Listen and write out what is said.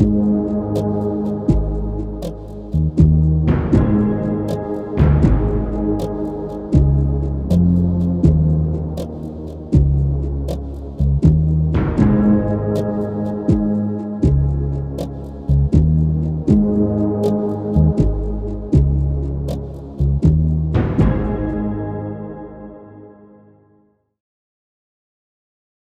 you.